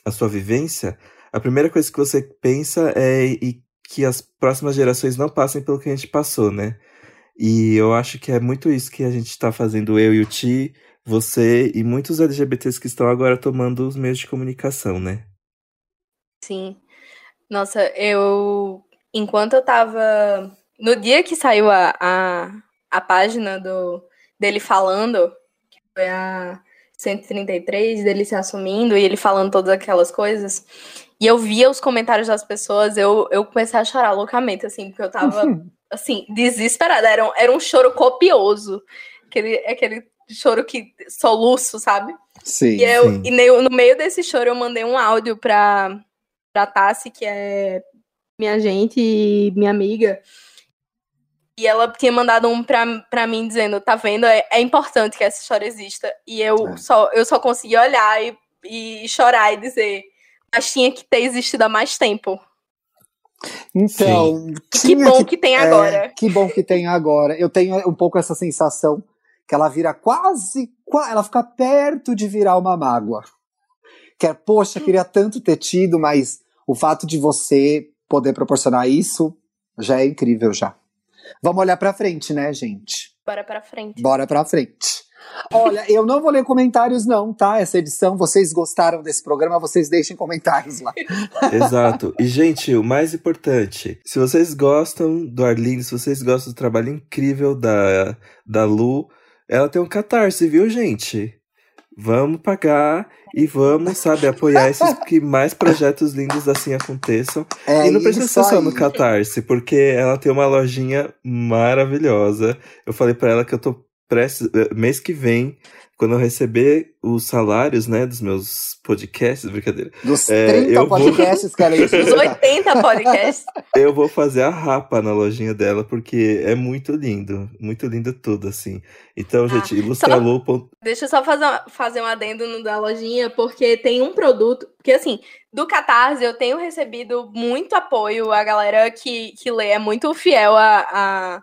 a sua vivência, a primeira coisa que você pensa é e que as próximas gerações não passem pelo que a gente passou, né? E eu acho que é muito isso que a gente está fazendo, eu e o Ti, você e muitos LGBTs que estão agora tomando os meios de comunicação, né? Sim. Nossa, eu. Enquanto eu tava. No dia que saiu a, a, a página do, dele falando, foi a 133, dele se assumindo e ele falando todas aquelas coisas, e eu via os comentários das pessoas, eu, eu comecei a chorar loucamente, assim, porque eu tava, assim, desesperada. Era um, era um choro copioso. Aquele, aquele choro que soluço, sabe? Sim. E, eu, sim. e no, no meio desse choro eu mandei um áudio pra, pra Tassi, que é minha gente e minha amiga. E ela tinha mandado um pra, pra mim dizendo, tá vendo? É, é importante que essa história exista. E eu, É. só, eu só consegui olhar e, e chorar e dizer, mas tinha que ter existido há mais tempo. Então, Que bom que, tem é, agora. que bom que tem agora. Eu tenho um pouco essa sensação que ela vira quase, qua- ela fica perto de virar uma mágoa. Que é, poxa, queria tanto ter tido, mas o fato de você poder proporcionar isso já é incrível já. Vamos olhar pra frente, né, gente? Bora pra frente. Bora pra frente. Olha, eu não vou ler comentários não, tá? Essa edição, vocês gostaram desse programa, vocês deixem comentários lá. Exato. E, gente, o mais importante, se vocês gostam do Arlindo, se vocês gostam do trabalho incrível da, da Lu, ela tem um catarse, viu, gente? Vamos pagar e vamos, sabe, apoiar esses que mais projetos lindos assim aconteçam. É e não precisa ser só aí. no Catarse, porque ela tem uma lojinha maravilhosa. Eu falei pra ela que eu tô prestes, eh, mês que vem, quando eu receber os salários, né, dos meus podcasts, brincadeira, Dos É, 30 eu vou- podcasts que ela Os 80 podcasts. eu vou fazer a rapa na lojinha dela, porque é muito lindo, muito lindo tudo, assim. Então, Ah, gente, ilustralu. ponto- Deixa eu só fazer, uma- fazer um adendo no da lojinha, porque tem um produto. Porque, assim, do Catarse eu tenho recebido muito apoio. A galera que, que lê é muito fiel a, a,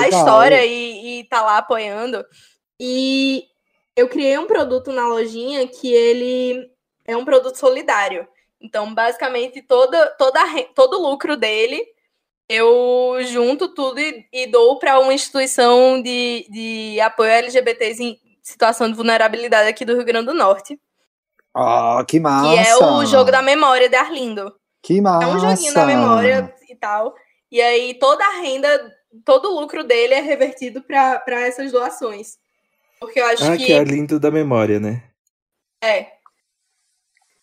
a história e, e tá lá apoiando. E eu criei um produto na lojinha que ele é um produto solidário. Então, basicamente, toda, toda, todo o lucro dele eu junto tudo e, e dou para uma instituição de, de apoio a LGBTs em situação de vulnerabilidade aqui do Rio Grande do Norte. Ah, que massa. Que é o jogo da memória de Arlindo. Que massa. É um joguinho da memória e tal. E aí toda a renda, todo o lucro dele é revertido para essas doações. Porque eu acho Ah, que, que é lindo da memória, né? é.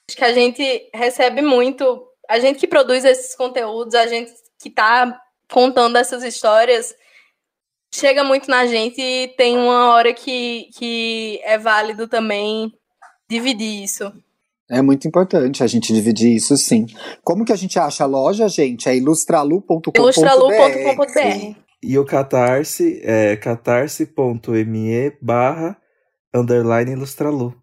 Acho que a gente recebe muito. A gente que produz esses conteúdos, a gente que tá contando essas histórias, chega muito na gente e tem uma hora que, que é válido também dividir isso. É muito importante a gente dividir isso, sim. Como que a gente acha a loja, gente? É ilustralu.com.br. ilustralu.com.br. E o Catarse é catarse.me barra underline ilustralu.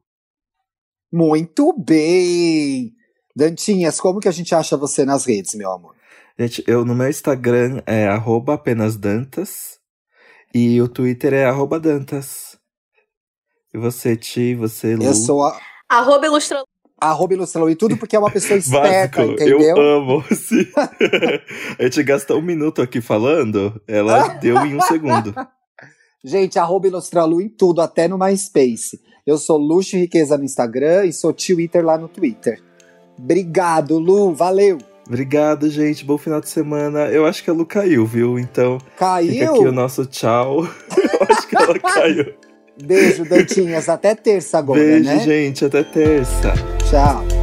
Muito bem! Dantinhas, como que a gente acha você nas redes, meu amor? Gente, eu no meu Instagram é arroba apenas Dantas e o Twitter é arroba Dantas. E você, Ti, você, Lu? Eu sou a, Arroba ilustralu. Arroba ilustralu e tudo porque é uma pessoa esperta, Básico, entendeu? eu amo. A gente gastou um minuto aqui falando, ela deu em um segundo. Gente, arroba ilustralu em tudo, até no MySpace. Eu sou Luxo e Riqueza no Instagram e sou Twitter lá no Twitter. Obrigado, Lu, valeu! Obrigado, gente. Bom final de semana. Eu acho que a Lu caiu, viu? Então, fica Caiu? aqui o nosso tchau. Eu acho que ela caiu. Beijo, Dantinhas. Até terça agora, Beijo, né? gente. Até terça. Tchau.